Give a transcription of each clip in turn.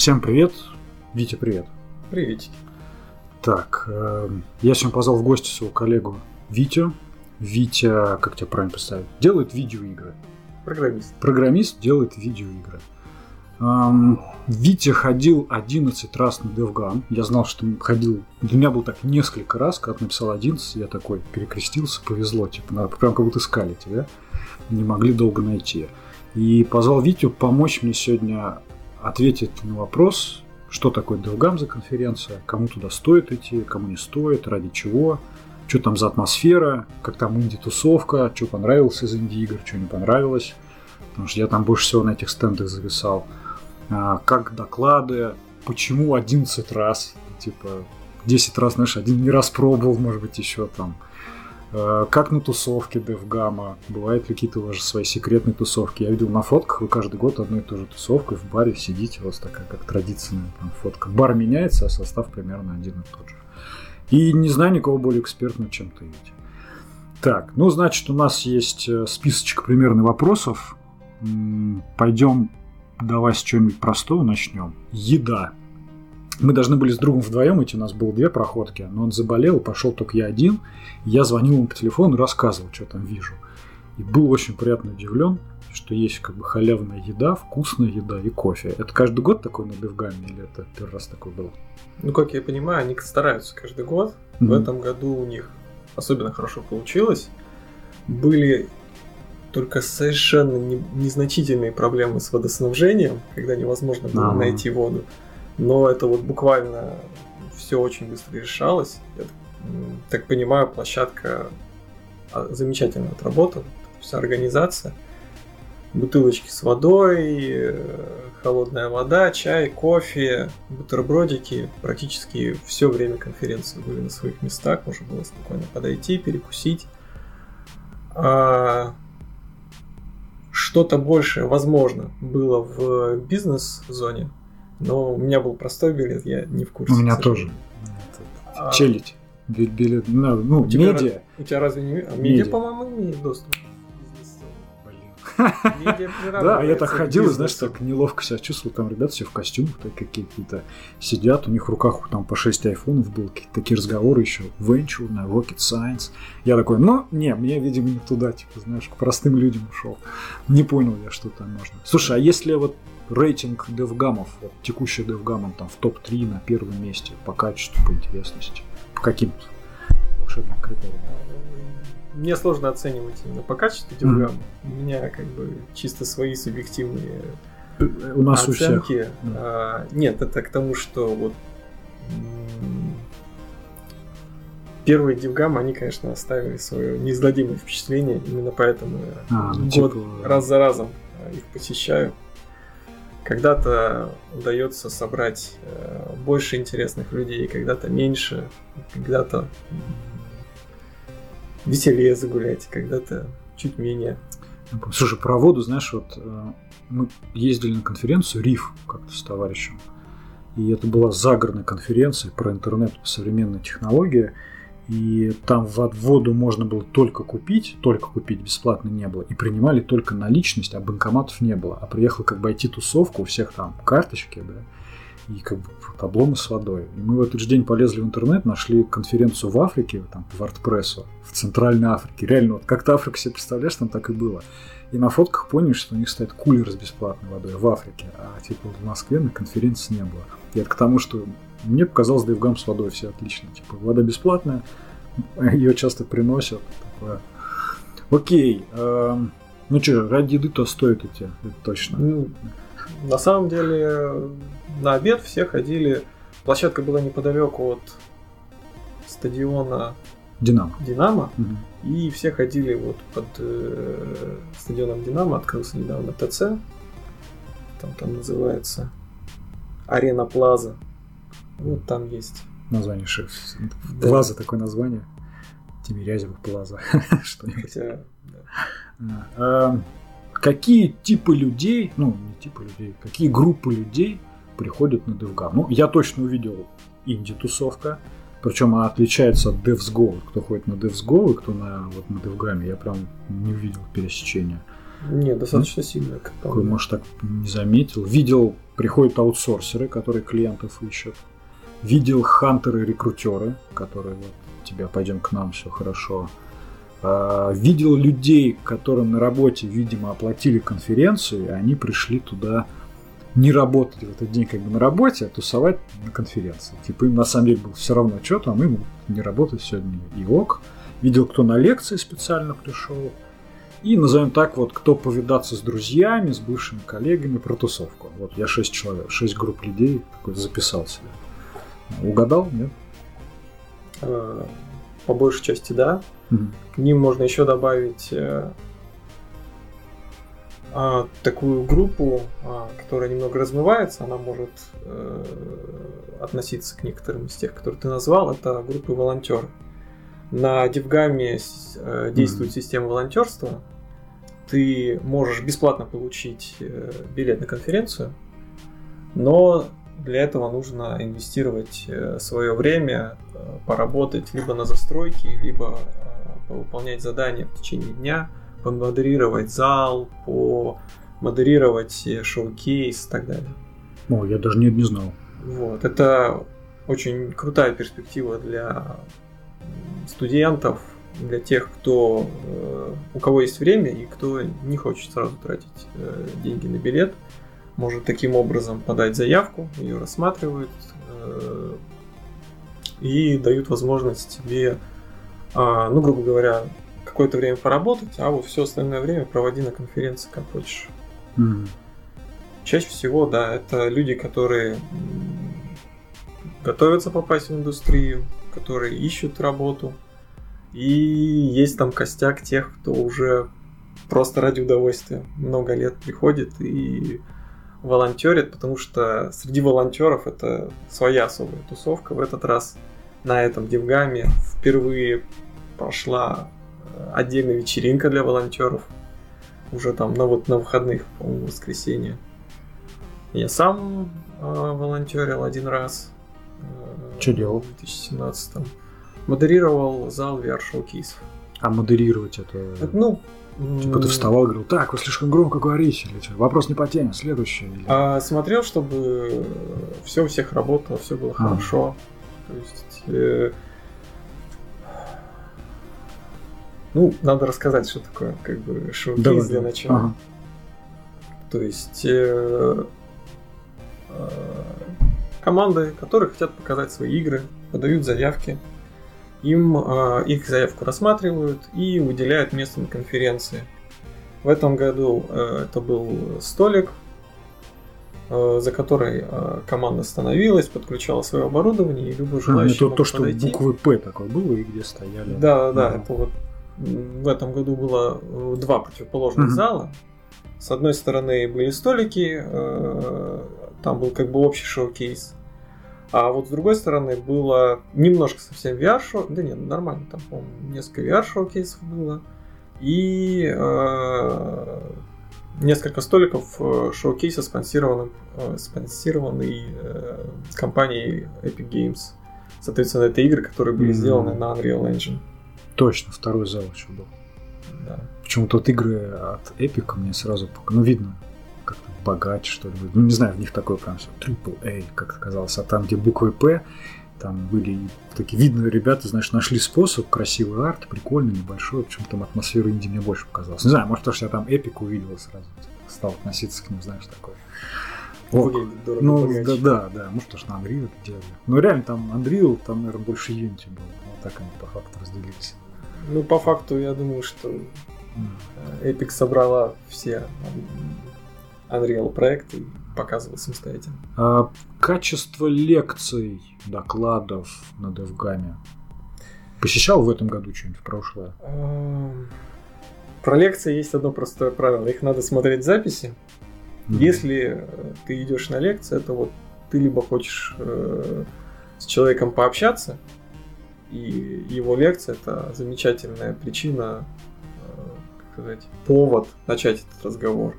Всем привет. Витя, привет. Приветики. Так, э, я сегодня позвал в гости своего коллегу Витю. Витя, как тебя правильно представить, делает видеоигры. Программист. Программист делает видеоигры. Эм, Витя ходил 11 раз на DevGam. Я знал, что ходил... Для меня был так несколько раз, когда написал 11, я такой перекрестился, повезло. Типа, надо, прям как будто искали тебя. Не могли долго найти. И позвал Витю помочь мне сегодня ответить на вопрос, что такое DevGam за конференция, кому туда стоит идти, кому не стоит, ради чего, что там за атмосфера, как там инди-тусовка, что понравилось из инди-игр, что не понравилось. Потому что я там больше всего на этих стендах зависал. А, как доклады, почему 11 раз, типа 10 раз, знаешь, один не раз пробовал, может быть, еще там. А, как на тусовке Девгама? Бывают какие-то у вас свои секретные тусовки? Я видел на фотках, вы каждый год одну и ту же тусовку в баре сидите, у вас такая как традиционная там, фотка. Бар меняется, а состав примерно один и тот же. И не знаю никого более экспертного, чем ты, Витя. Так, ну, значит, у нас есть э, списочек примерно вопросов. Пойдем давай с чего-нибудь простого начнем. Еда. Мы должны были с другом вдвоем идти, у нас было две проходки, но он заболел, пошел только я один. Я звонил ему по телефону и рассказывал, что там вижу. И был очень приятно удивлен, что есть как бы халявная еда, вкусная еда и кофе. Это каждый год такой на Девгаме или это первый раз такой был? Ну, как я понимаю, они стараются каждый год. Mm-hmm. В этом году у них особенно хорошо получилось. Были только совершенно не, незначительные проблемы с водоснабжением, когда невозможно было ага. найти воду. Но это вот буквально все очень быстро решалось. Я так понимаю, площадка а, замечательно отработала, вся организация. Бутылочки с водой, э, холодная вода, чай, кофе, бутербродики. Практически все время конференции были на своих местах. Можно было спокойно подойти, перекусить. А что-то большее, возможно, было в бизнес-зоне, но у меня был простой билет, я не в курсе. У меня тоже. А... Челить. Билет, ну, ну у медиа. У тебя разве не... А медиа, медиа по-моему, имеет доступ. Да, я так ходил, и, знаешь, так неловко себя чувствовал. Там ребята все в костюмах какие-то сидят, у них в руках там по 6 айфонов было, какие-то такие разговоры еще. Venture, на Rocket Science. Я такой, ну, не, мне, видимо, не туда, типа, знаешь, к простым людям ушел. Не понял я, что там можно. Слушай, а если вот рейтинг девгамов, вот, текущий девгамом там в топ-3 на первом месте по качеству, по интересности, по каким волшебным критериям? мне сложно оценивать именно по качеству диаграмм. Mm-hmm. У меня как бы чисто свои субъективные у нас оценки. У всех. А, нет, это к тому, что вот первые дивгам, они, конечно, оставили свое неизгладимое впечатление, именно поэтому а, ну, год типа... раз за разом а, их посещаю. Когда-то удается собрать э, больше интересных людей, когда-то меньше, когда-то веселее загулять, когда-то чуть менее. Слушай, про воду, знаешь, вот э, мы ездили на конференцию РИФ как-то с товарищем, и это была загородная конференция про интернет, современные технологии, и там воду можно было только купить, только купить, бесплатно не было, и принимали только наличность, а банкоматов не было. А приехал как бы IT-тусовка, у всех там карточки, да, и как бы табломы с водой. И мы в этот же день полезли в интернет, нашли конференцию в Африке, там, в WordPress, в Центральной Африке. Реально, вот как-то Африку себе представляешь, там так и было. И на фотках поняли, что у них стоит кулер с бесплатной водой в Африке, а типа в Москве на конференции не было. И это к тому, что мне показалось, Дэвгам с водой все отлично. Типа, вода бесплатная, ее часто приносят. Такое. Окей. Э, ну что, ради еды-то стоит идти, это точно. Ну, на самом деле, на обед все ходили. Площадка была неподалеку от стадиона Динамо. Динамо. Угу. И все ходили вот под э, стадионом Динамо, открылся недавно ТЦ. Там, там называется Арена Плаза. Вот там есть. Название шеф. Да. Плаза такое название. Тимирязева Плаза. Что-нибудь. Хотя, да. а, какие типы людей, ну, не типы людей, какие группы людей приходят на DevGam? Ну, я точно увидел инди-тусовка, причем она отличается от DevsGo. Кто ходит на DevsGo и кто на, вот, на DevGam, я прям не увидел пересечения. Нет, достаточно ну, сильно. Как Какой, может, так не заметил. Видел приходят аутсорсеры, которые клиентов ищут. Видел хантеры-рекрутеры, которые вот тебя пойдем к нам, все хорошо. А, видел людей, которым на работе, видимо, оплатили конференцию, и они пришли туда не работать в этот день как бы на работе, а тусовать на конференции. Типа им на самом деле было все равно что там, им не работать сегодня и ок. Видел, кто на лекции специально пришел. И назовем так вот, кто повидаться с друзьями, с бывшими коллегами про тусовку. Вот я шесть человек, шесть групп людей записал себе. Угадал, нет? А, по большей части, да. Угу. К ним можно еще добавить э, а, такую группу, а, которая немного размывается, она может э, относиться к некоторым из тех, которые ты назвал, это группы волонтеры. На Девгаме э, действует mm-hmm. система волонтерства. Ты можешь бесплатно получить э, билет на конференцию, но для этого нужно инвестировать э, свое время, э, поработать либо на застройке, либо э, выполнять задания в течение дня, помодерировать зал, помодерировать шоу-кейс и так далее. О, я даже не, не знал. Вот, это очень крутая перспектива для студентов, для тех, кто у кого есть время и кто не хочет сразу тратить деньги на билет может таким образом подать заявку, ее рассматривают э, и дают возможность тебе, э, ну, грубо говоря, какое-то время поработать, а вот все остальное время проводи на конференции, как хочешь. Mm. Чаще всего, да, это люди, которые готовятся попасть в индустрию, которые ищут работу. И есть там костяк тех, кто уже просто ради удовольствия много лет приходит и волонтерит, потому что среди волонтеров это своя особая тусовка. В этот раз на этом Девгаме впервые прошла э, отдельная вечеринка для волонтеров. Уже там на вот на выходных, по-моему, воскресенье. Я сам э, волонтерил один раз. Э, Что делал? В 2017 Модерировал зал VR Showcase. А модерировать это... Ну, Типа ты вставал и говорил, так, вы слишком громко говорите, или? Вопрос не по теме, следующий. Или... А, смотрел, чтобы все у всех работало, все было а. хорошо. То есть, э... ну, надо рассказать, что такое, как бы, шоу-кейс для начала. Ага. То есть, э... Э... команды, которые хотят показать свои игры, подают заявки им э, их заявку рассматривают и выделяют место на конференции. В этом году э, это был столик, э, за который э, команда становилась, подключала свое оборудование, и любой желающий а, это то, что подойти. буквы П такой было и где стояли. Да, да, ага. это вот в этом году было два противоположных угу. зала. С одной стороны были столики, там был как бы общий шоу-кейс а вот с другой стороны было немножко совсем VR шоу, да нет, нормально, там, по-моему, несколько VR шоу-кейсов было. И э, несколько столиков э, showcase а спонсированы, э, спонсированный э, компанией Epic Games. Соответственно, это игры, которые были mm-hmm. сделаны на Unreal Engine. Точно, второй зал еще был. Да. Почему-то вот игры от Epic мне сразу, ну, видно, богаче, что ли. Ну, не знаю, в них такой прям все AAA, как казалось. А там, где буквы П, там были такие видные ребята, знаешь, нашли способ, красивый арт, прикольный, небольшой, почему там атмосфера инди мне больше показалась. Не знаю, может, то, что я там Epic увидел сразу, стал относиться к ним, знаешь, такое. Вот. ну, да, да, да, может, потому что на Unreal это делали. Но реально там Unreal, там, наверное, больше Unity было. Вот так они по факту разделились. Ну, по факту, я думаю, что Epic собрала все Unreal проект и показывал самостоятельно. А, качество лекций, докладов на DevGAM. Посещал в этом году что-нибудь в прошлое? Про лекции есть одно простое правило. Их надо смотреть в записи. Mm-hmm. Если ты идешь на лекции, это вот ты либо хочешь э, с человеком пообщаться, и его лекция это замечательная причина, э, как сказать, повод начать этот разговор.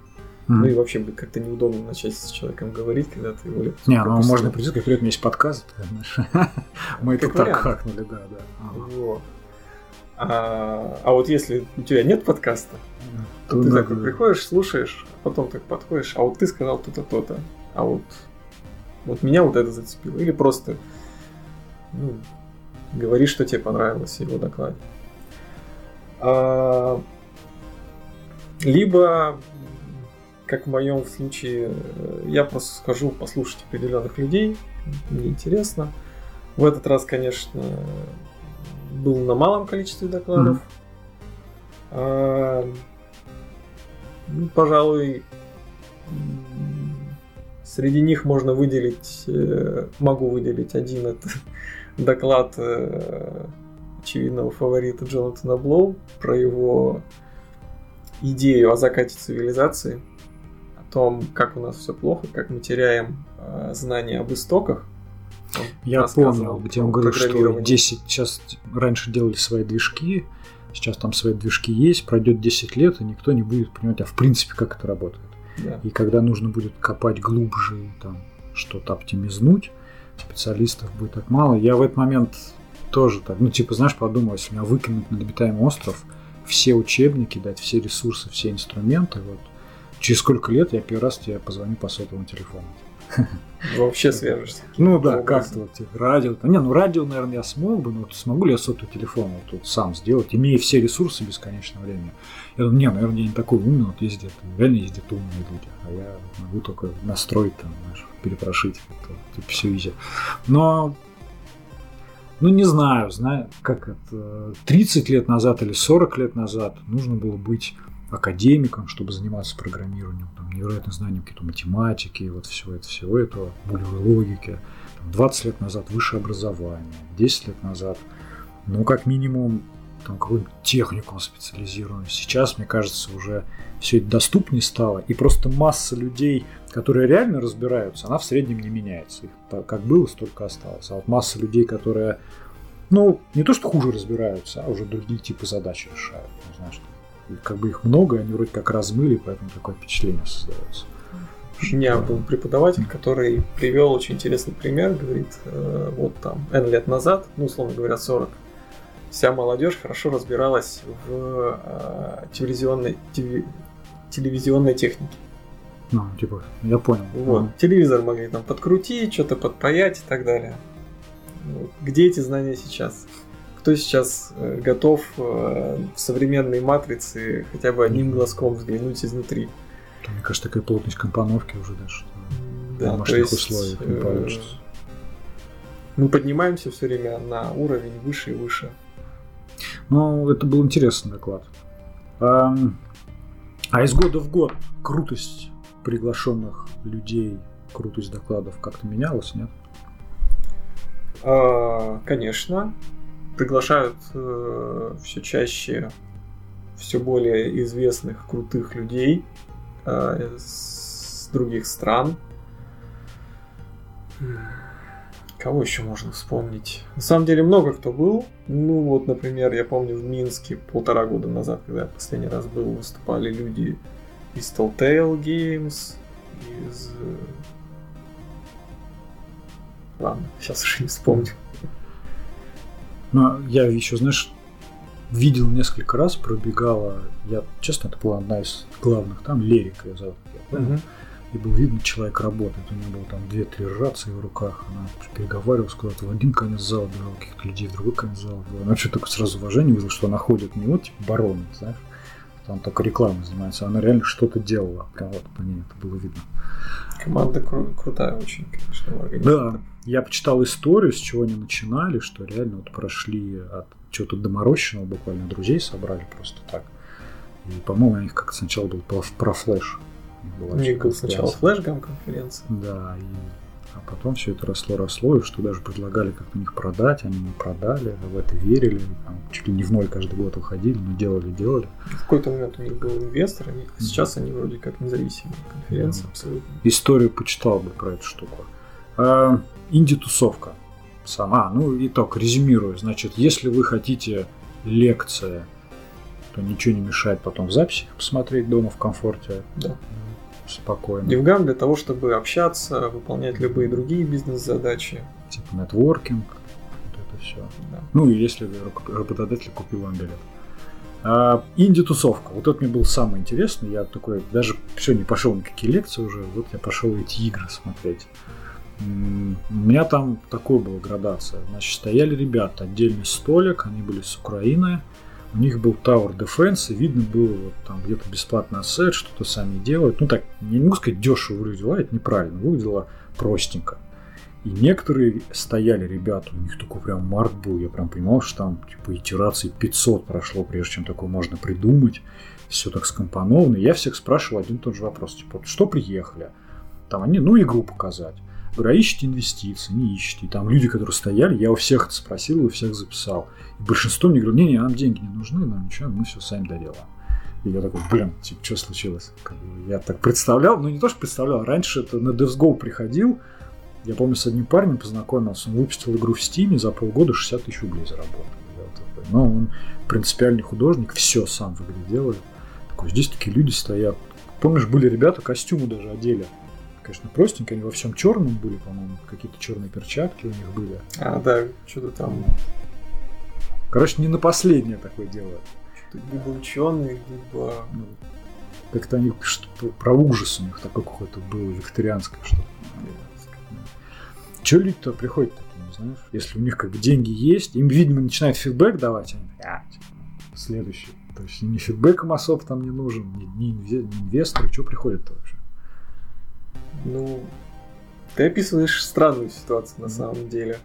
Ну и вообще как-то неудобно начать с человеком говорить, когда ты его Не, ну можно прийти, как говорят, у меня есть подкаст, Мы это так хакнули, да, да. Вот. А, а вот если у тебя нет подкаста, то ты такой приходишь, слушаешь, потом так подходишь, а вот ты сказал то-то, то-то. а вот, вот меня вот это зацепило. Или просто ну, говори, что тебе понравилось его докладе. А, либо, как в моем случае, я просто схожу послушать определенных людей, мне интересно. В этот раз, конечно, был на малом количестве докладов. Mm-hmm. А, ну, пожалуй, среди них можно выделить, э, могу выделить один это доклад э, очевидного фаворита Джонатана Блоу про его идею о закате цивилизации, том, как у нас все плохо, как мы теряем э, знания об истоках. Он Я помню, где он говорит, что 10 сейчас раньше делали свои движки, сейчас там свои движки есть, пройдет 10 лет, и никто не будет понимать, а в принципе, как это работает. Да. И когда нужно будет копать глубже, там, что-то оптимизнуть, специалистов будет так мало. Я в этот момент тоже так, ну, типа, знаешь, подумал, если меня выкинуть на обитаемый остров, все учебники дать, все ресурсы, все инструменты, вот, через сколько лет я первый раз тебе позвоню по сотовому телефону. Вообще свяжешься. Ну да, как-то вот радио. Не, ну радио, наверное, я смог бы, но вот смогу ли я сотовый телефон вот тут сам сделать, имея все ресурсы бесконечного времени. Я думаю, не, наверное, я не такой умный, вот ездят, реально ездят умные люди, а я могу только настроить там, знаешь, перепрошить, это, типа все изи. Но ну, не знаю, знаю, как это, 30 лет назад или 40 лет назад нужно было быть академиком, чтобы заниматься программированием, там, невероятно знанием какой-то математики, вот всего, это, всего этого, булевой логики. 20 лет назад высшее образование, 10 лет назад, ну, как минимум, там какую-нибудь технику специализированную. Сейчас, мне кажется, уже все это доступнее стало, и просто масса людей, которые реально разбираются, она в среднем не меняется. Их как было, столько осталось. А вот масса людей, которые, ну, не то что хуже разбираются, а уже другие типы задач решают. Ну, знаешь, как бы их много, они вроде как размыли, поэтому такое впечатление создается. У меня был преподаватель, который привел очень интересный пример, говорит, э, вот там N лет назад, ну, условно говоря, 40, вся молодежь хорошо разбиралась в э, телевизионной, телев, телевизионной технике. Ну, типа, я понял. Вот, mm. телевизор могли там подкрутить, что-то подпаять и так далее. Где эти знания сейчас? Кто сейчас э, готов э, в современной матрице хотя бы одним глазком взглянуть изнутри? Мне кажется, такая плотность компоновки уже даже да, в то есть, условиях не э, получится. Мы поднимаемся все время на уровень выше и выше. Ну, это был интересный доклад. А, а из года в год крутость приглашенных людей, крутость докладов как-то менялась, нет? А, конечно приглашают э, все чаще все более известных крутых людей э, с других стран. Кого еще можно вспомнить? На самом деле много кто был. Ну вот, например, я помню в Минске полтора года назад, когда я последний раз был, выступали люди из Telltale Games, из... Э, ладно, сейчас уже не вспомню. Но я еще, знаешь, видел несколько раз, пробегала, я, честно, это была одна из главных, там Лерика ее зовут, я понял. Uh-huh. И был видно, человек работает, у него было там две-три рации в руках, она переговаривалась куда-то в один конец зала, бежал каких-то людей, в другой конец зала. Она что только сразу уважение вызвало, что она ходит не вот типа барон, знаешь, там только рекламой занимается, она реально что-то делала, прям вот по ней это было видно. Команда кру- крутая очень, конечно, Да, я почитал историю, с чего они начинали, что реально вот прошли от чего-то доморощенного, буквально друзей собрали просто так. И, по-моему, у них как сначала был про, про флеш. У них был сначала флешгам конференция. Да, и а потом все это росло, росло, и что даже предлагали как-то них продать, они не продали, в это верили, там, чуть ли не в ноль каждый год выходили, но делали, делали. В какой-то момент у них был инвестор, они, а сейчас они вроде как независимые конференции, да. абсолютно. Историю почитал бы про эту штуку. А, инди-тусовка сама. Ну, итог, резюмирую. Значит, если вы хотите лекция, то ничего не мешает потом в записи посмотреть дома в комфорте. Да. Спокойно. Евгам для того, чтобы общаться, выполнять любые другие бизнес-задачи. Типа нетворкинг, вот это все. Да. Ну и если работодатель купил вам билет. А, инди-тусовка. Вот это мне было самое интересное. Я такой даже все не пошел на какие лекции уже. Вот я пошел эти игры смотреть. У меня там такой была градация. Значит, стояли ребята, отдельный столик, они были с Украины. У них был Tower Defense, и видно было вот там где-то бесплатный ассет, что-то сами делают. Ну так, не могу сказать, дешево выглядело, это неправильно, выглядело простенько. И некоторые стояли ребята, у них такой прям март был, я прям понимал, что там типа итераций 500 прошло, прежде чем такое можно придумать. Все так скомпоновано. И я всех спрашивал один и тот же вопрос, типа, что приехали? Там они, ну, игру показать. Говорю, а ищете инвестиции, не ищете. И там люди, которые стояли, я у всех это спросил у всех записал. И большинство мне говорят, не-не, нам деньги не нужны, нам ничего, мы все сами доделаем. И я такой, блин, типа, что случилось? Я так представлял, ну не то, что представлял, раньше это на DevsGo приходил, я помню, с одним парнем познакомился, он выпустил игру в Стиме, за полгода 60 тысяч рублей заработал. Но он принципиальный художник, все сам в игре делает. Такой, здесь такие люди стоят. Помнишь, были ребята, костюмы даже одели конечно, простенькие, они во всем черном были, по-моему, какие-то черные перчатки у них были. А, да, что-то там. Короче, не на последнее такое дело. Что-то либо ученые, либо. Ну, как-то они что про ужас у них такое какое-то было викторианское что-то. Че люди-то приходят ты не знаешь? Если у них как бы деньги есть, им, видимо, начинают фидбэк давать, они а, типа, следующий. То есть ни фидбэком особо там не нужен, ни, ни инвесторы, что приходят-то вообще? Ну, ты описываешь странную ситуацию на самом деле.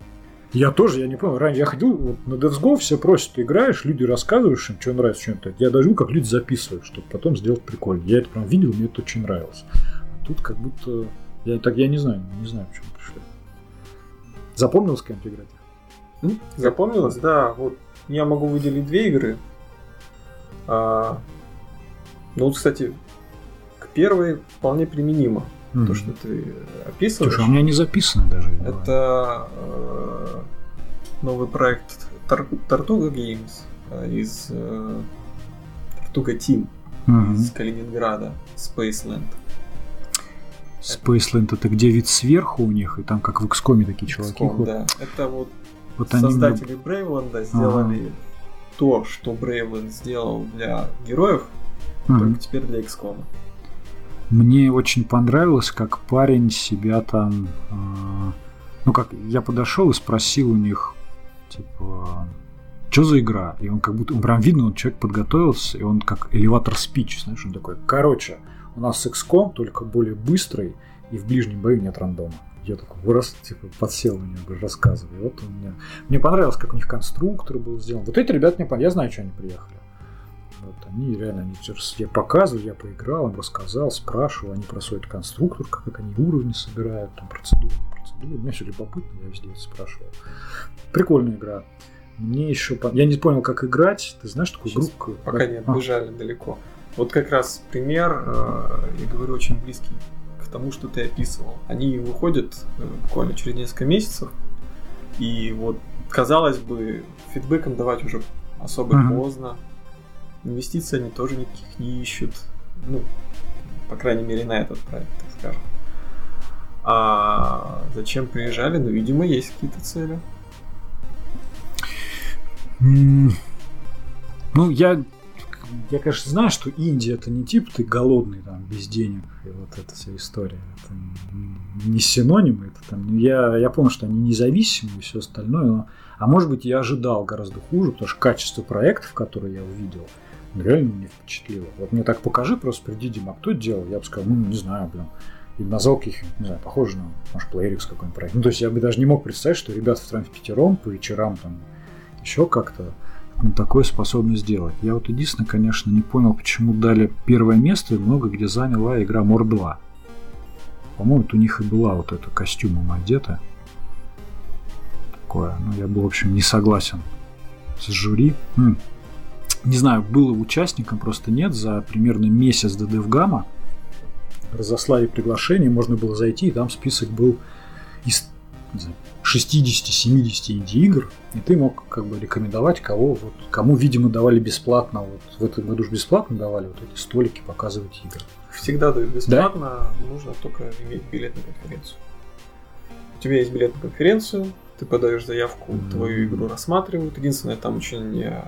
Я тоже, я не помню. Ранее я ходил вот, на DevsGo, все просят, ты играешь, люди рассказываешь им, что нравится, что нет. Я даже как люди записывают, чтобы потом сделать прикольно. Я это прям видел, мне это очень нравилось. А тут как будто... Я, так я не знаю, не знаю, почему пришли. Запомнилось кем-то играть? М? Запомнилось, да. Вот я могу выделить две игры. А, ну, вот, кстати, к первой вполне применимо mm-hmm. то, что ты описываешь. Слушай, а у меня не записано даже. Это э, новый проект Тартуга Games э, из э, Тартуга Team mm-hmm. из Калининграда, Spaceland. Spaceland это где вид сверху у них, и там как в XCOM такие чуваки XCOM, да. Это вот, вот создатели они... Брейвленда сделали ага. то, что Брейвленд сделал для героев, ага. только теперь для XCOM. Мне очень понравилось, как парень себя там... Э, ну как, я подошел и спросил у них, типа, что за игра? И он как будто, он прям видно, он человек подготовился, и он как элеватор спич, знаешь, он такой, короче, у нас XCOM, только более быстрый, и в ближнем бою нет рандома. Я такой вырос, типа, подсел на него, говорю, рассказывай. Вот у меня... Мне понравилось, как у них конструктор был сделан. Вот эти ребята мне понравились. Я знаю, что они приехали. Вот они реально, они я показывал, я поиграл, им рассказал, спрашивал, они про свой конструктор, как, они уровни собирают, там процедуры, процедуры. Мне все любопытно, я везде это спрашивал. Прикольная игра. Мне еще... Я не понял, как играть. Ты знаешь такую Сейчас группу? Пока не отбежали а. далеко. Вот как раз пример, э, я говорю, очень близкий к тому, что ты описывал. Они выходят э, буквально через несколько месяцев, и вот, казалось бы, фидбэком давать уже особо uh-huh. поздно, инвестиций они тоже никаких не ищут. Ну, по крайней мере, на этот проект, так скажем. А зачем приезжали? Ну, видимо, есть какие-то цели. Ну, я, я, конечно, знаю, что Индия это не типа ты голодный, там, без денег, и вот эта вся история. Это не синоним, это там. Я, я помню, что они независимые и все остальное, но, а может быть, я ожидал гораздо хуже, потому что качество проектов, которые я увидел, реально не впечатлило. Вот мне так покажи, просто приди, Дима, кто это делал? Я бы сказал, ну, не знаю, блин. И назвал каких не знаю, похоже на, может, PlayerX какой-нибудь проект. Ну, то есть я бы даже не мог представить, что ребята в пятером по вечерам там еще как-то ну, такое способны сделать. Я вот единственное, конечно, не понял, почему дали первое место много где заняла игра Мор 2. По-моему, у них и была вот эта костюмом одета. Такое. Ну, я был, в общем, не согласен с жюри. М- не знаю, было участникам, просто нет, за примерно месяц до Девгама разослали приглашение, можно было зайти, и там список был из 60-70 инди-игр, и ты мог как бы рекомендовать, кого, вот, кому, видимо, давали бесплатно, вот в этом году же бесплатно давали вот эти столики показывать игры. Всегда дают бесплатно, да? нужно только иметь билет на конференцию. У тебя есть билет на конференцию, ты подаешь заявку, mm-hmm. твою игру рассматривают. Единственное, там очень э,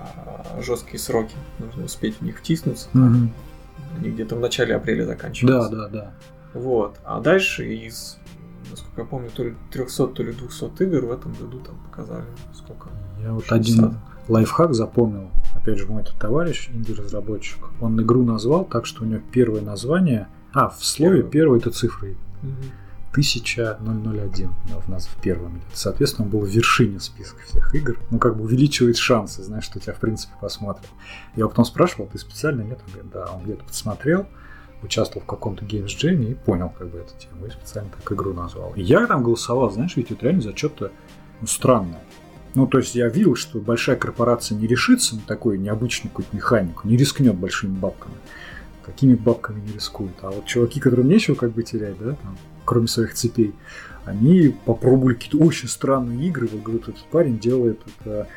жесткие сроки, нужно успеть в них втиснуться. Mm-hmm. Они где-то в начале апреля заканчиваются. Да, да, да. Вот. А дальше из, насколько я помню, то ли 300, то ли 200 игр в этом году там показали сколько? Я вот 60. один лайфхак запомнил. Опять же, мой этот товарищ, инди-разработчик, он игру назвал так, что у него первое название... А, в слове первое это цифры. Угу. 1001 в нас в первом Соответственно, он был в вершине списка всех игр. Ну, как бы увеличивает шансы, знаешь, что тебя, в принципе, посмотрят. Я его потом спрашивал, ты специально нет? Он говорит, да, он где-то посмотрел, участвовал в каком-то Games Jam и понял как бы эту тему, и специально так игру назвал. И я там голосовал, знаешь, ведь это реально за что-то ну, странное. Ну, то есть я видел, что большая корпорация не решится на такую необычную какую-то механику, не рискнет большими бабками. Какими бабками не рискует. А вот чуваки, которым нечего как бы терять, да, там, кроме своих цепей, они попробовали какие-то очень странные игры. Вот, говорю, этот парень делает это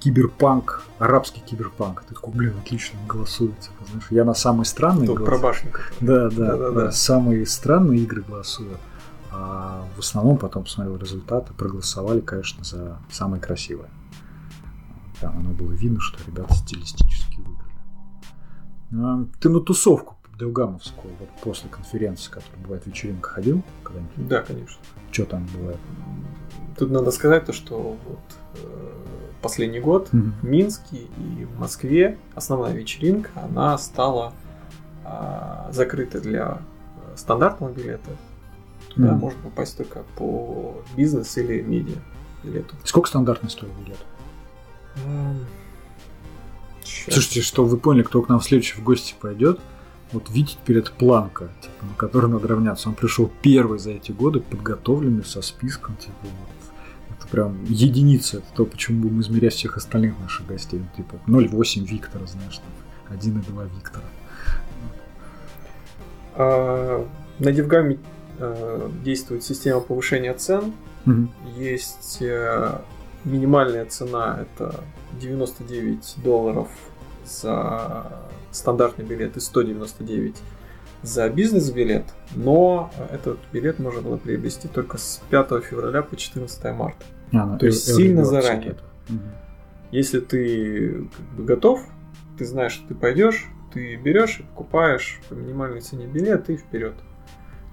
киберпанк, арабский киберпанк. Ты такой, блин, отлично, голосует. Типа, знаешь, я на самые странные Тут про башню. Да, да, да, да, самые странные игры голосую. А в основном потом посмотрел результаты, проголосовали, конечно, за самые красивые. Там оно было видно, что ребята стилистически выиграли. А, ты на тусовку Девгамовскую, вот после конференции, которая бывает вечеринка, ходил когда-нибудь? Да, конечно. Что там бывает? Тут надо сказать то, что вот э, последний год mm-hmm. в Минске и в Москве основная вечеринка, она стала э, закрыта для стандартного билета. Туда mm-hmm. можно попасть только по бизнес или медиа билету. Сколько стандартный стоит билет? Mm. Слушайте, что вы поняли, кто к нам в следующий в гости пойдет, вот видеть перед планка, типа, на которой надо равняться. Он пришел первый за эти годы, подготовленный, со списком, типа, вот. Это прям единица. Это то, почему будем измерять всех остальных наших гостей. Типа 0,8 Виктора, знаешь, там, 1,2 Виктора. А, на Девгаме а, действует система повышения цен. Угу. Есть а, минимальная цена, это 99 долларов за стандартный билет и 199 за бизнес-билет, но этот билет можно было приобрести только с 5 февраля по 14 марта. А, ну, То есть сильно заранее. Угу. Если ты как бы, готов, ты знаешь, что ты пойдешь, ты берешь и покупаешь по минимальной цене билет и вперед.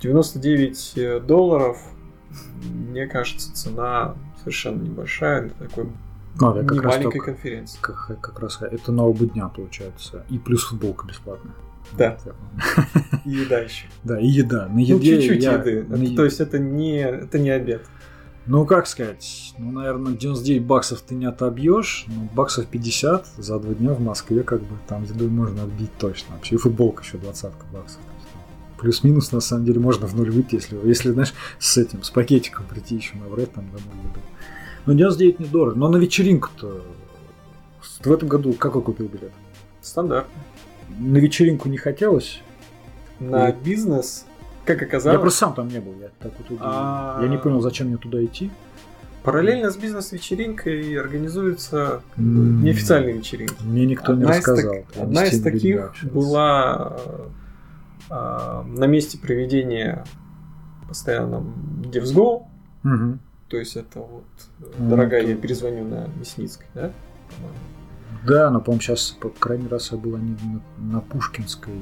99 э, долларов, мне кажется, цена совершенно небольшая для такой а, да, как раз маленькой конференции. Как, как раз это на оба дня получается. И плюс футболка бесплатная. Да. И еда еще. Да, и еда. На еде ну, чуть-чуть я... еды. На... Это, то есть это не, это не обед. Ну, как сказать, ну, наверное, 99 баксов ты не отобьешь, но баксов 50 за два дня в Москве, как бы, там едой можно отбить точно. Вообще и футболка еще двадцатка баксов. Плюс-минус, на самом деле, можно в ноль выйти, если, если, знаешь, с этим, с пакетиком прийти еще набрать там домой еду. Ну, 99 недорого. Но на вечеринку-то в этом году какой купил билет? Стандарт. На вечеринку не хотелось? На Или... бизнес, как оказалось... Я просто сам там не был. Я, так вот, а... я не понял, зачем мне туда идти. Параллельно с бизнес-вечеринкой организуются mm. неофициальные вечеринки. Мне никто одна не рассказал. Из так... Одна из таких была э, на месте проведения постоянно DevsGo. Угу. То есть это вот, ну, дорогая, это... я перезвоню на Мясницкой, да? Да, но, по-моему, сейчас, по крайней раз, я был они на, на Пушкинской.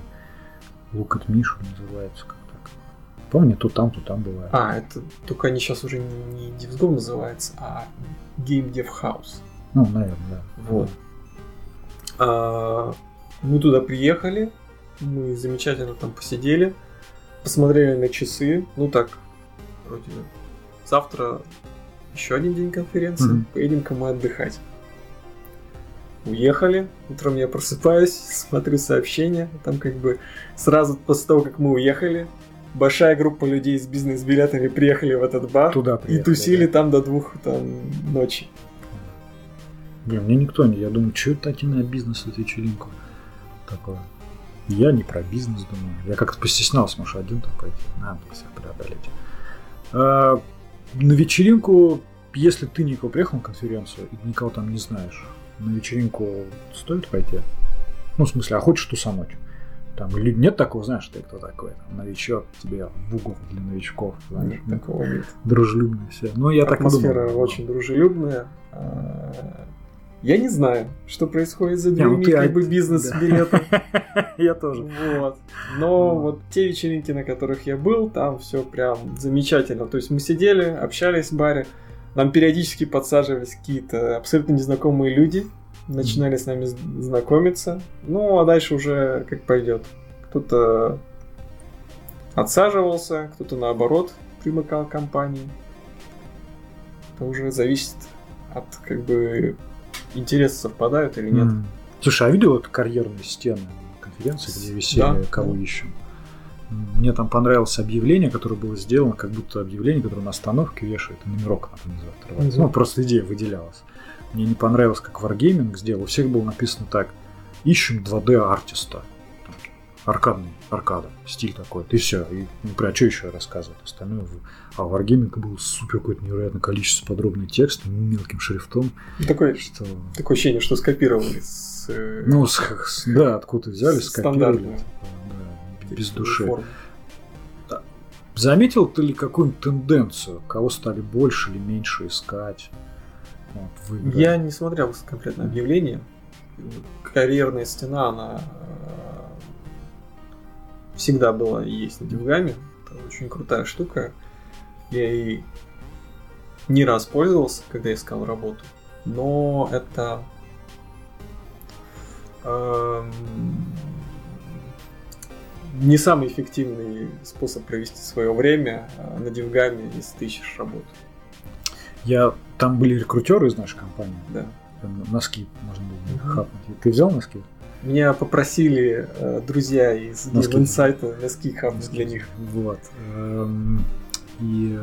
Look at Мишу называется как так. Помню, то там, то там бывает. А, это только они сейчас уже не, не DevSGO называется, а Game Dev House. Ну, наверное, да. Вот. А, мы туда приехали, мы замечательно там посидели, посмотрели на часы, ну так, вроде завтра еще один день конференции, mm-hmm. поедем-ка мы отдыхать. Уехали, утром я просыпаюсь, смотрю сообщения, там как бы сразу после того, как мы уехали, большая группа людей с бизнес-билетами приехали в этот бар Туда приехали, и тусили да. там до двух там, ночи. Блин, мне никто не... Я думаю, что это таки на бизнес эту вечеринку такое. Я не про бизнес думаю. Я как-то постеснялся, может, один там пойти. Надо всех преодолеть. А, на вечеринку, если ты никого приехал на конференцию и никого там не знаешь, на вечеринку стоит пойти? Ну, в смысле, а хочешь тусануть? Там нет такого, знаешь, ты кто такой, там, новичок, тебе в угол для новичков, знаешь. Нет, такого нет. Дружелюбные все. Ну, я Атмосфера так думаю. очень дружелюбная. Я не знаю, что происходит за дверьми, как бы бизнес билетов. Я тоже. Вот. Но вот те вечеринки, на которых я был, там все прям замечательно. То есть мы сидели, общались в баре, нам периодически подсаживались какие-то абсолютно незнакомые люди, начинали с нами знакомиться. Ну, а дальше уже как пойдет. Кто-то отсаживался, кто-то наоборот примыкал к компании. Это уже зависит от как бы интересы совпадают или нет. М. Слушай, а видел эту карьерные стены конференции, где висели Да, кого да. ищем? Мне там понравилось объявление, которое было сделано, как будто объявление, которое на остановке вешают, и номерок отрывается. Мгм. Ну, просто идея выделялась. Мне не понравилось, как Wargaming сделал. У всех было написано так. Ищем 2D-артиста. Аркадный, аркада, стиль такой. И все. И, ну, про что еще рассказывать? Остальное. в- А у Wargaming было супер какое-то невероятное количество подробный текст мелким шрифтом. Ну, Такое, Что такое ощущение, что скопировали с... э, ну, с- с- да, откуда взяли, скопировали. Стандартную. типа, да, без души. форму. Заметил ты ли какую-нибудь тенденцию? Кого стали больше или меньше искать? Вот, в играх? Я не смотрел конкретно объявление. Карьерная стена, она э, всегда была и есть на Дивгаме. Это очень крутая штука. Я и не раз пользовался, когда искал работу. Но это эм, не самый эффективный способ провести свое время э, на Дивгаме, если ты ищешь работу. Я... Там были рекрутеры из нашей компании. Да. Там Носки можно было Мгм. хапнуть. Ты взял носки? Меня попросили э, друзья из. Game Insight носки хапнуть для них. Вот. Эм, И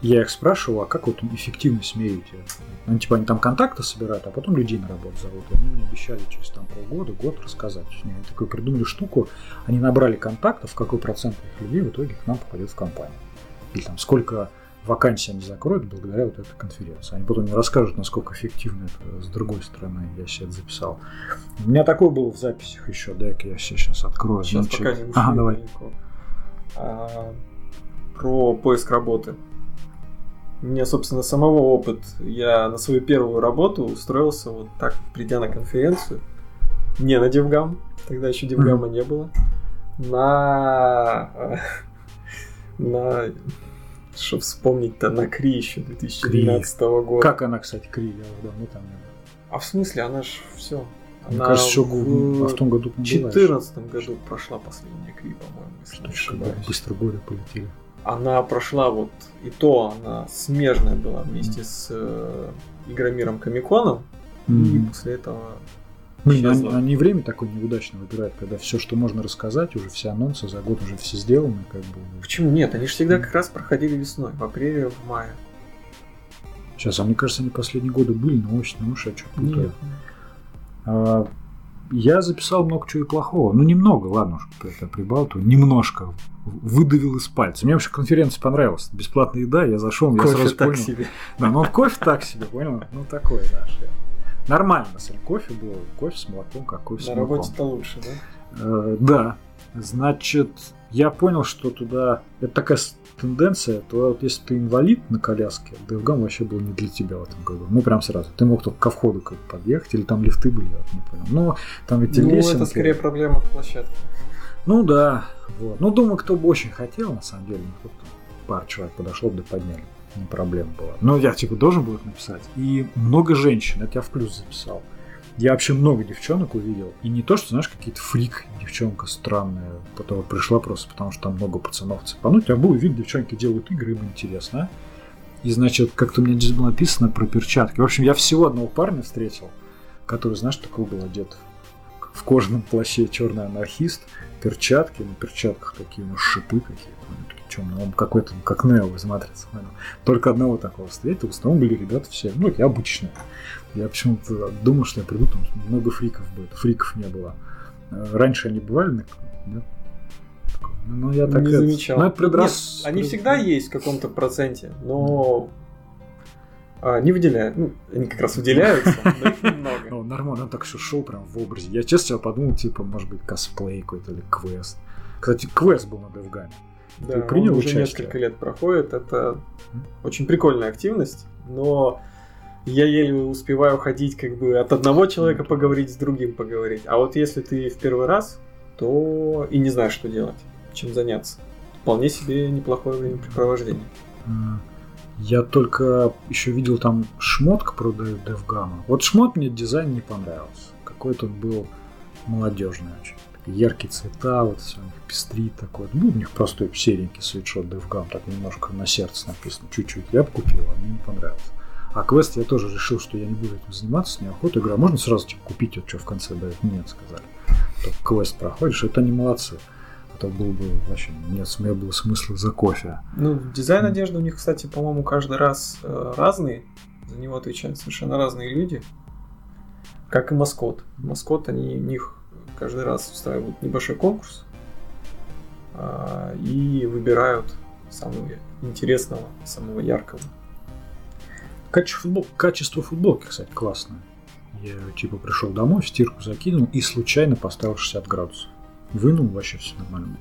я их спрашивал, а как вот эффективность меряете? Ну, типа, они там контакты собирают, а потом людей на работу зовут. И они мне обещали через там полгода, год рассказать. Они такую придумали штуку, они набрали контактов, какой процент их людей в итоге к нам попадет в компанию. Или там сколько вакансий они закроют благодаря вот этой конференции. Они потом мне расскажут, насколько эффективно это с другой стороны. Я себе это записал. У меня такое было в записях еще. Дай-ка я себе сейчас открою. Сейчас Значит, пока не ушли Ага, давай. далеко. А, про поиск работы. У меня, собственно, самого опыт. Я на свою первую работу устроился вот так, придя на конференцию. Не на DevGamm, тогда еще DevGamm а не было. На... На... Что вспомнить-то, на Кри еще 2012 года. Как она, кстати, Кри? Я давно там не был. А в смысле, она ж все. Мне Она кажется, еще в а в том году в не была еще. 2014 году прошла последняя Кри, по-моему, если не ошибаюсь. быстро годы полетели. Она прошла вот и то, она смежная была вместе с э, Игромиром Комиконом, и Мгм. после этого Исчезла. они, они время такое неудачно выбирают, когда все, что можно рассказать, уже все анонсы за год уже все сделаны, как бы. Почему нет? Они же всегда как раз проходили весной, в апреле, в мае. Сейчас, а мне кажется, они последние годы были, но очень, ну, я что путаю. Нет. А, я записал много чего и плохого. Ну, немного, ладно уж, это прибалтываю. Немножко выдавил из пальца. Мне вообще конференция понравилась. Бесплатная еда, я зашел, я Кофе сразу так понял. себе. Да, ну кофе так себе, понял? Ну такой, знаешь. Нормально, на самом кофе был. Кофе с молоком, как кофе с На молоком. работе-то лучше, да? Э, да. Значит, я понял, что туда... Это такая тенденция, то вот если ты инвалид на коляске, DevGam вообще был не для тебя в этом году. Ну, прям сразу. Ты мог только ко входу как подъехать, или там лифты были, я не понял. Но там эти Ну, лесенки... это скорее проблема площадки. Ну да, вот. Ну, думаю, кто бы очень хотел, на самом деле, ну, пара человек подошел, да подняли. Не проблема была. Но я, типа, должен был их написать. И много женщин, это я в плюс записал. Я вообще много девчонок увидел. И не то, что, знаешь, какие-то фрик, девчонка странная, которая пришла просто потому, что там много пацанов цепануть. А был вид, девчонки делают игры, им интересно. а? И, значит, как-то у меня здесь было написано про перчатки. В общем, я всего одного парня встретил, который, знаешь, такой был одет в кожаном плаще черный анархист, перчатки, на перчатках такие, ну, шипы какие-то, ну, такие темные. Он какой-то, ну, как Нео из Матрицы. Только одного такого встретил, в основном были ребята все, ну, такие обычные. Я почему-то думал, что я приду, там много фриков будет. Фриков не было. Раньше они бывали? Такого. Ну, я так не это- замечал. Ну, это предрас- Нет, они всегда есть в каком-то проценте, но А, не выделяют. Ну, они как раз выделяются, но их немного. Ну, нормально, он так что шел прям в образе. Я честно подумал, типа, может быть, косплей какой-то или квест. Кстати, квест был на DevGamm е. Да, принял он уже участие? несколько лет проходит. Это очень прикольная активность, но я еле успеваю ходить как бы от одного человека поговорить с другим поговорить. А вот если ты в первый раз, то и не знаешь, что делать, чем заняться. Вполне себе неплохое времяпрепровождение. Я только еще видел там шмотка про Dev- DevGamm а. Вот шмот мне дизайн не понравился. Какой-то он был молодежный очень. Яркие цвета, вот все у них пестрит такой. Ну, у них простой серенький свитшот Девгам, так немножко на сердце написано, чуть-чуть. Я бы купил, а мне не понравилось. А квест я тоже решил, что я не буду этим заниматься, с неохотой. Говорю, а можно сразу типа, купить, вот что в конце дают? Нет, сказали. Только квест проходишь, это они молодцы. А то было бы вообще, нет, мне было смысла за кофе. Ну, дизайн одежды у них, кстати, по-моему, каждый раз э, разный. За него отвечают совершенно разные люди. Как и маскот. Маскот, они у них каждый раз устраивают небольшой конкурс а, и выбирают самого интересного, самого яркого. Качество, футбол- качество футболки, кстати, классное. Я типа пришел домой, в стирку закинул и случайно поставил 60 градусов. Вынул, вообще все нормально.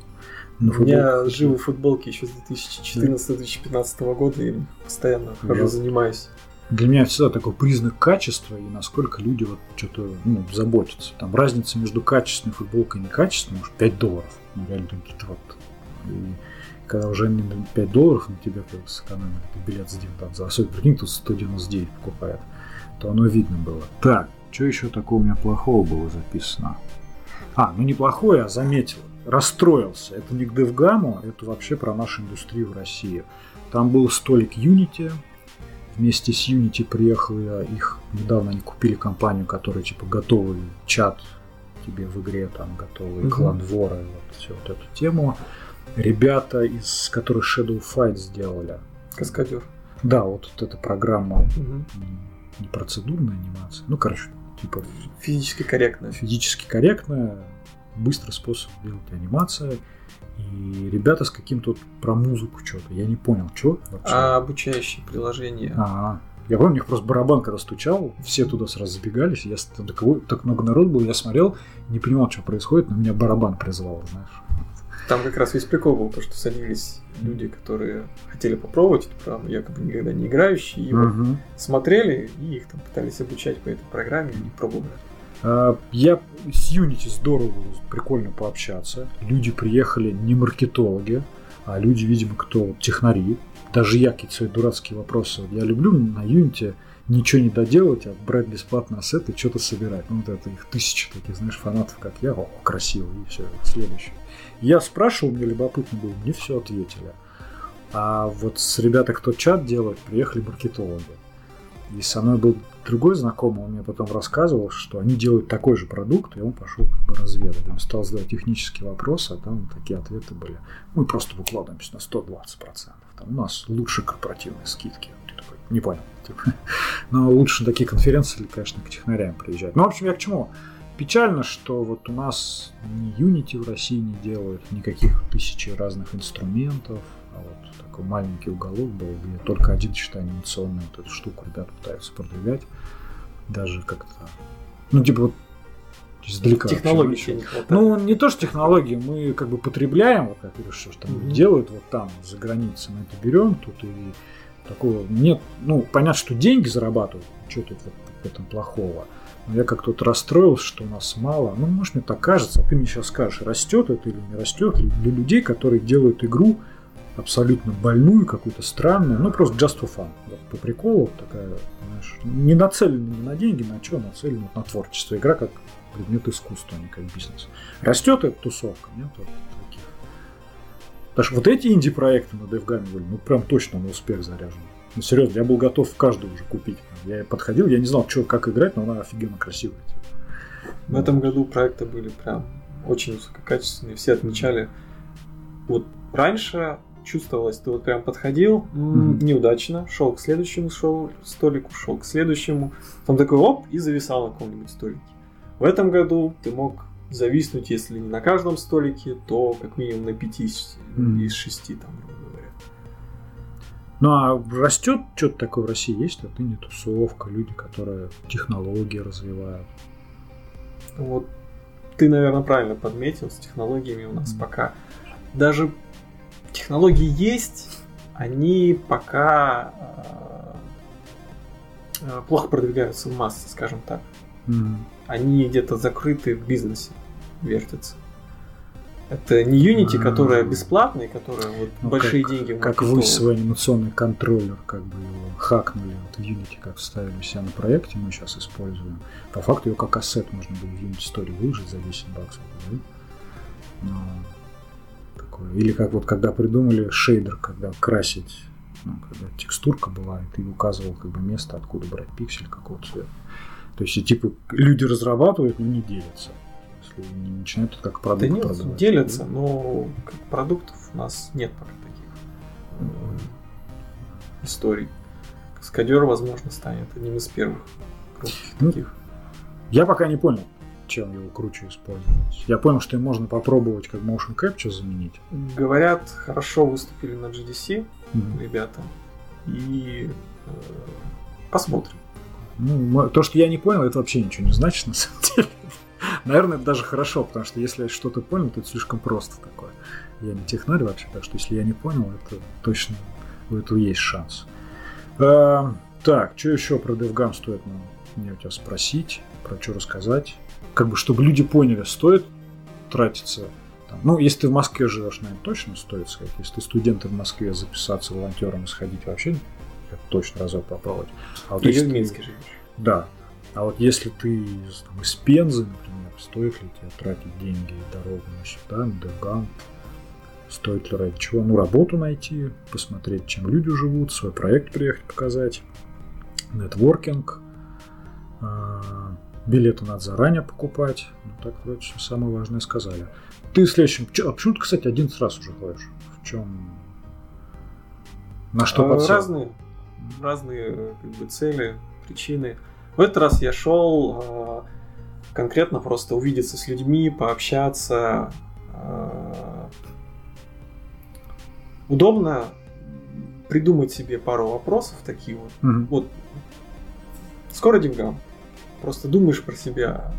На У меня живы футболки еще с 2014-2015 года, и постоянно хожу, занимаюсь. Для меня всегда такой признак качества и насколько люди вот что-то ну, заботятся. Там разница между качественной футболкой и некачественной, может, 5 долларов. Ну, реально какие-то вот... И когда уже они на 5 долларов на тебя как сэкономили, билет за там, за особенно прикинь, тут 199 покупает, то оно видно было. Так, что еще такого у меня плохого было записано? А, ну не плохое, а заметил. Расстроился. Это не к Девгаму, это вообще про нашу индустрию в России. Там был столик Unity, вместе с Unity приехал я, их недавно они купили компанию, которая типа готовый чат тебе в игре, там готовый Мгм. клан вора, вот всю вот эту тему. Ребята, из которых Shadow Fight сделали. Каскадер. Да, вот эта программа м, не процедурная анимация, ну, короче, типа Физически корректно. физически корректная, быстрый способ делать анимация. И ребята с каким-то про музыку что-то. Я не понял, что вообще. А обучающие приложения. Ага. Я помню, у них просто барабан, когда стучал, все туда сразу забегались, я там такого- так много народ было, я смотрел, не понимал, что происходит, но меня барабан призвал, знаешь. Там как раз весь прикол был, то, что садились люди, которые хотели попробовать эту программу, якобы никогда не играющие, и вот Мгм. смотрели, и их там пытались обучать по этой программе, и пробовали. А, Я с Unity здорово прикольно пообщаться. Люди приехали не маркетологи, а люди, видимо, кто технари. Даже я какие-то свои дурацкие вопросы. Я люблю на Unity ничего не доделать, а брать бесплатно ассеты и что-то собирать. Ну, вот это их тысячи таких, знаешь, фанатов, как я. О, красиво, и все, следующий. Я спрашивал, мне любопытно было, мне все ответили. А вот с ребята, кто чат делает, приехали маркетологи. И со мной был другой знакомый, он мне потом рассказывал, что они делают такой же продукт, и он пошел как бы разведать. Он стал задавать технические вопросы, а там такие ответы были. Мы просто выкладываемся на 120%. Там у нас лучше корпоративные скидки. Такой, не понял. типа. Но лучше на такие конференции, конечно, к технарям приезжать. Ну, в общем, я к чему? Печально, что вот у нас ни Unity в России не делают, никаких тысячи разных инструментов, а вот такой маленький уголок был, где только один, считай, анимационный вот эту штуку ребята пытаются продвигать. Даже как-то... Ну, типа вот издалека. Технологий вообще тебе не хватает. ну, не то, что технологии, мы как бы потребляем, вот как говоришь, что там Мгм. делают вот там, за границей, мы это берем, тут и такого нет, ну, понятно, что деньги зарабатывают, что тут вот в этом плохого. Но я как-то вот расстроился, что у нас мало. Ну, может, мне так кажется, а ты мне сейчас скажешь, растет это или не растет. Для людей, которые делают игру абсолютно больную, какую-то странную, ну, просто just for fun. Вот по приколу такая, знаешь, не нацелена не на деньги, на что, нацелена на творчество. Игра как предмет искусства, а не как бизнес. Растет эта тусовка, нет вот таких. Даже вот эти инди-проекты на DevGam были, ну прям точно на успех заряжены. Ну серьезно, я был готов каждую уже купить. Я подходил, я не знал, что, как играть, но она офигенно красивая. типа. В этом году проекты были прям очень высококачественные, все отмечали. Вот раньше чувствовалось, ты вот прям подходил, Мгм. неудачно, шел к следующему шоу, столику, шел к следующему, там такой оп, и зависал на каком-нибудь столике. В этом году ты мог зависнуть, если не на каждом столике, то как минимум на пяти из- Мгм. из шести, там, грубо говоря. Ну а растет что-то такое в России? Есть это не тусовка, люди, которые технологии развивают? Вот ты, наверное, правильно подметил, с технологиями у нас mm. пока даже технологии есть, они пока э, плохо продвигаются в массы, скажем так. Mm. Они где-то закрыты в бизнесе, вертятся. Это не Unity, а. которая бесплатная, которая вот ну, большие как, деньги. Как вы свой анимационный контроллер, как бы его хакнули вот в Unity, как вставили себя на проекте, мы сейчас используем. По факту его как ассет можно было в Unity Story выложить за 10 баксов. Да? Но такое. Или как вот когда придумали шейдер, когда красить, ну, когда текстурка бывает, и указывал как бы место, откуда брать пиксель, какого цвета. То есть и типа люди разрабатывают, но не делятся если не начинают это как продукт да нет, продавать. делятся, но как продуктов у нас нет пока таких э, историй. Каскадер, возможно, станет одним из первых крупных ну, таких. Я пока не понял, чем его круче использовать. Я понял, что им можно попробовать как motion capture заменить. Говорят, хорошо выступили на GDC mm-hmm. ребята. И э, посмотрим. Ну, то, что я не понял, это вообще ничего не значит, на самом деле. Наверное, это даже хорошо, потому что если я что-то понял, то это слишком просто такое. Я не технарь вообще, так что если я не понял, это точно у этого есть шанс. А, так, что еще про DevGam стоит мне у тебя спросить, про что рассказать? Как бы, чтобы люди поняли, стоит тратиться там, ну, если ты в Москве живешь, наверное, точно стоит сказать. Если ты студент в Москве, записаться волонтером и сходить вообще, это точно разок попробовать. А вот Или если в Минске живешь. Да, а вот если ты там, из Пензы, например, стоит ли тебе тратить деньги и дорогу на счета, на Девган, стоит ли ради чего? Ну, работу найти, посмотреть, чем люди живут, свой проект приехать показать, нетворкинг, а, билеты надо заранее покупать. Ну, так вроде все самое важное сказали. Ты в следующем... А почему ты, кстати, один раз уже ходишь? В чем... На что а, Разные, разные как бы, цели, причины. В этот раз я шел э, конкретно просто увидеться с людьми, пообщаться. Э, удобно придумать себе пару вопросов такие вот. Mm-hmm. Вот. Скоро Димгам. Просто думаешь про себя.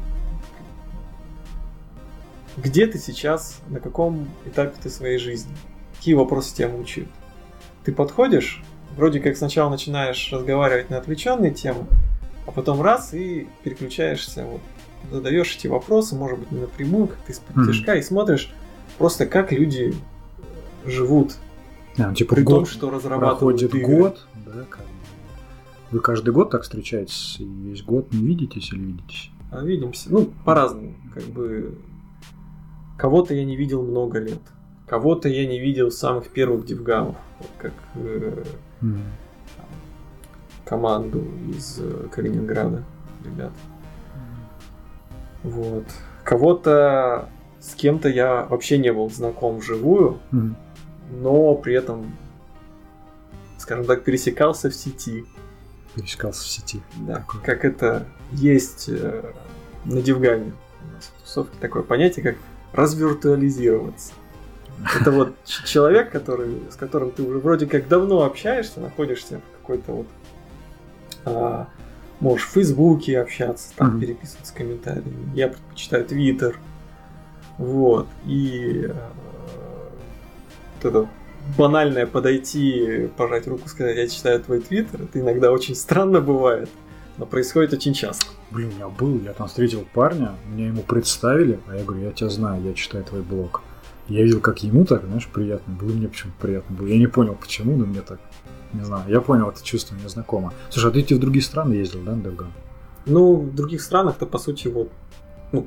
Где ты сейчас, на каком этапе ты своей жизни? Какие вопросы тебя мучают? Ты подходишь, вроде как сначала начинаешь разговаривать на отвлеченные темы, а потом раз и переключаешься, вот, задаешь эти вопросы, может быть, не напрямую, как-то из-под mm-hmm. и смотришь просто, как люди живут. А, типа При год том, что разрабатывают проходит игры. год, да, как... Вы каждый год так встречаетесь и весь год не видитесь или видитесь? А, видимся. Ну, по-разному. Как бы кого-то я не видел много лет. Кого-то я не видел с самых первых дивгамов. Вот как э, mm команду из э, Калининграда, ребят. Вот. Кого-то с кем-то я вообще не был знаком вживую, mm-hmm. но при этом, скажем так, пересекался в сети. Пересекался в сети. Да. Такое. Как это есть э, на Дивгаме. У нас в тусовке такое понятие, как развиртуализироваться. Это вот человек, который, с которым ты уже вроде как давно общаешься, находишься в какой-то вот а, можешь в Фейсбуке общаться, там mm-hmm. переписываться комментариями. Я предпочитаю Твиттер. Вот. И э, вот это банальное подойти, пожать руку, сказать, я читаю твой твиттер, это иногда очень странно бывает, но происходит очень часто. Блин, у меня был, я там встретил парня, меня ему представили, а я говорю, я тебя знаю, я читаю твой блог. Я видел, как ему так, знаешь, приятно было, мне почему-то приятно было. Я не понял, почему, но мне так не знаю, я понял это чувство, мне знакомо. Слушай, а ты в другие страны ездил, да, на Ну, в других странах-то, по сути, вот, ну,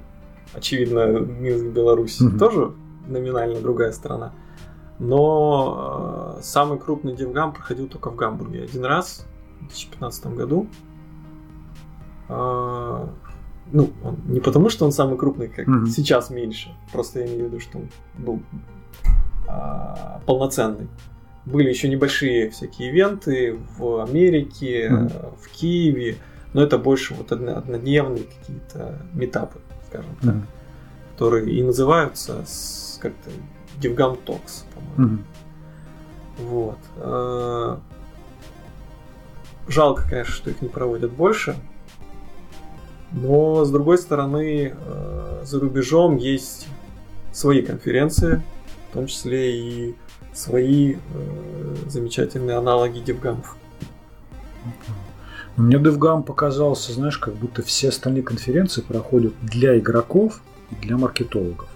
очевидно, Минск, Беларусь mm-hmm. тоже номинально другая страна. Но э, самый крупный Девгам проходил только в Гамбурге. Один раз, в 2015 году. Э, ну, он, не потому, что он самый крупный, как mm-hmm. сейчас меньше. Просто я имею в виду, что он был э, полноценный. Были еще небольшие всякие ивенты в Америке, mm-hmm. в Киеве, но это больше вот однодневные какие-то метапы, скажем так, mm-hmm. которые и называются как-то Devgam Talks, по-моему. Mm-hmm. Вот. Э, жалко, конечно, что их не проводят больше. Но, с другой стороны, э, за рубежом есть свои конференции, в том числе и свои э, замечательные аналоги девгамов. Мне DevGam показался, знаешь, как будто все остальные конференции проходят для игроков и для маркетологов.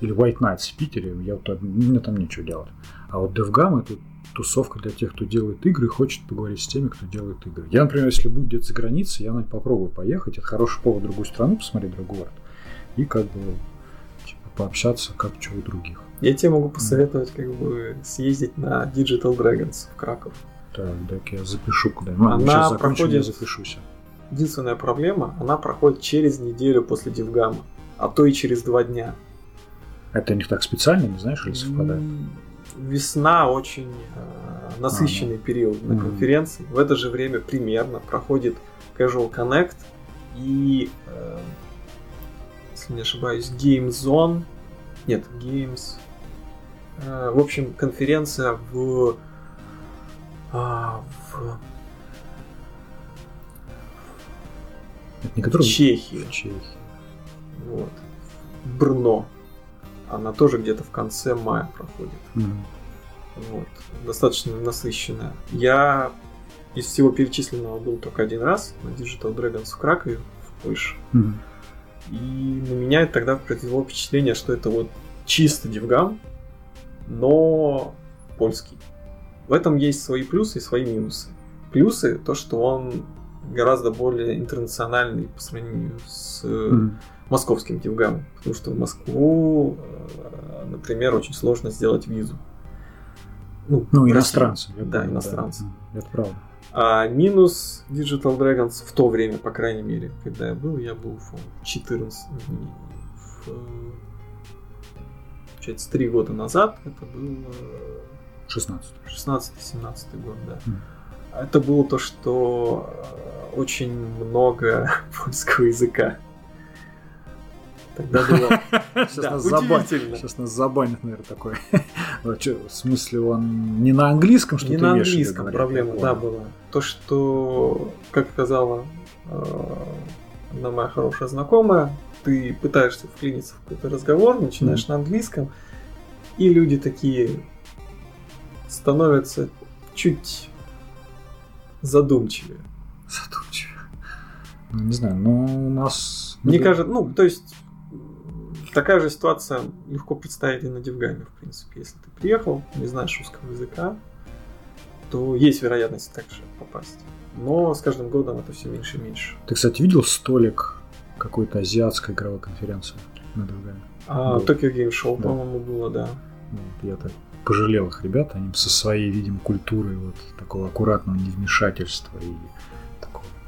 Или White Nights в Питере, я вот, мне там нечего делать. А вот DevGam это тусовка для тех, кто делает игры и хочет поговорить с теми, кто делает игры. Я, например, если будет где-то за границей, я наверное, попробую поехать. Это хороший повод в другую страну посмотреть, другой город. И как бы типа, пообщаться, как что у других. Я тебе могу посоветовать как бы съездить на Digital Dragons в Краков. Так, так я запишу куда. Ну, она сейчас закончим, проходит... я запишусь. Единственная проблема, она проходит через неделю после Дивгама, а то и через два дня. Это у них так специально, не знаешь, или совпадает? Весна очень э, насыщенный а, период на конференции. В это же время примерно проходит Casual Connect и, э, если не ошибаюсь, Game Zone. Нет, Games. Э, в общем, конференция в, э, в Это не который... Чехии. Чехии. Вот. Брно. Она тоже где-то в конце мая проходит. Mm-hmm. Вот. Достаточно насыщенная. Я из всего перечисленного был только один раз на Digital Dragons в Кракове, в Польше. Mm-hmm. И на меня тогда произвело впечатление, что это вот чисто Дивгам, но польский. В этом есть свои плюсы и свои минусы. Плюсы то, что он гораздо более интернациональный по сравнению с mm-hmm. московским Дивгамом. Потому что в Москву, э, например, очень сложно сделать визу. Ну, ну иностранцы. Да, помню, иностранцы. Да, это правда. А минус Digital Dragons в то время, по крайней мере, когда я был, я был в 14, в, получается, 3 года назад, это был 16. 16-17 год, да. Mm. Это было то, что очень много польского языка. Тогда было Сейчас, да, нас забанят, сейчас нас забанят, наверное, такой. в смысле, он не на английском что-то Не на английском проблема, да, была. То, что, как сказала э, одна моя хорошая знакомая, ты пытаешься вклиниться в какой-то разговор, начинаешь mm. на английском, и люди такие становятся чуть. Задумчивее. Ну, не знаю, но у нас... Мне кажется, ну, то есть такая же ситуация легко представить и на DevGamm е, в принципе. Если ты приехал, не знаешь русского языка, то есть вероятность также попасть. Но с каждым годом это все меньше и меньше. Ты, кстати, видел столик какой-то азиатской игровой конференции на DevGamm е? А, Tokyo Game Show, да. по-моему, было, да. Вот, я так пожалел их ребят, они со своей, видимо, культурой вот такого аккуратного невмешательства и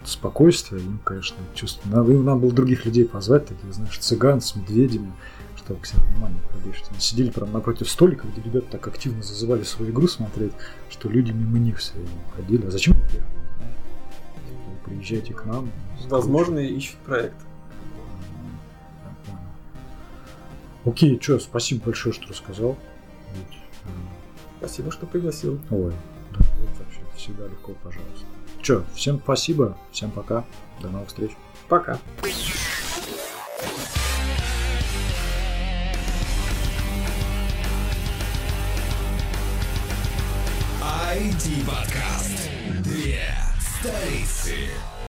спокойствие, им, конечно, чувство. Надо, им надо было других людей позвать, таких, знаешь, цыган с медведями, чтобы к себе внимание привлечь. Они сидели прямо напротив столика, где ребята так активно зазывали свою игру смотреть, что люди мимо них все время ходили. А зачем вы Приезжайте к нам. Возможно, ищут проект. Окей, что, спасибо большое, что рассказал. Э, спасибо, что пригласил. Ой, да, вот вообще всегда легко, пожалуйста. Че, всем спасибо, всем пока, до новых встреч. Пока. ID-подкаст. Две столицы.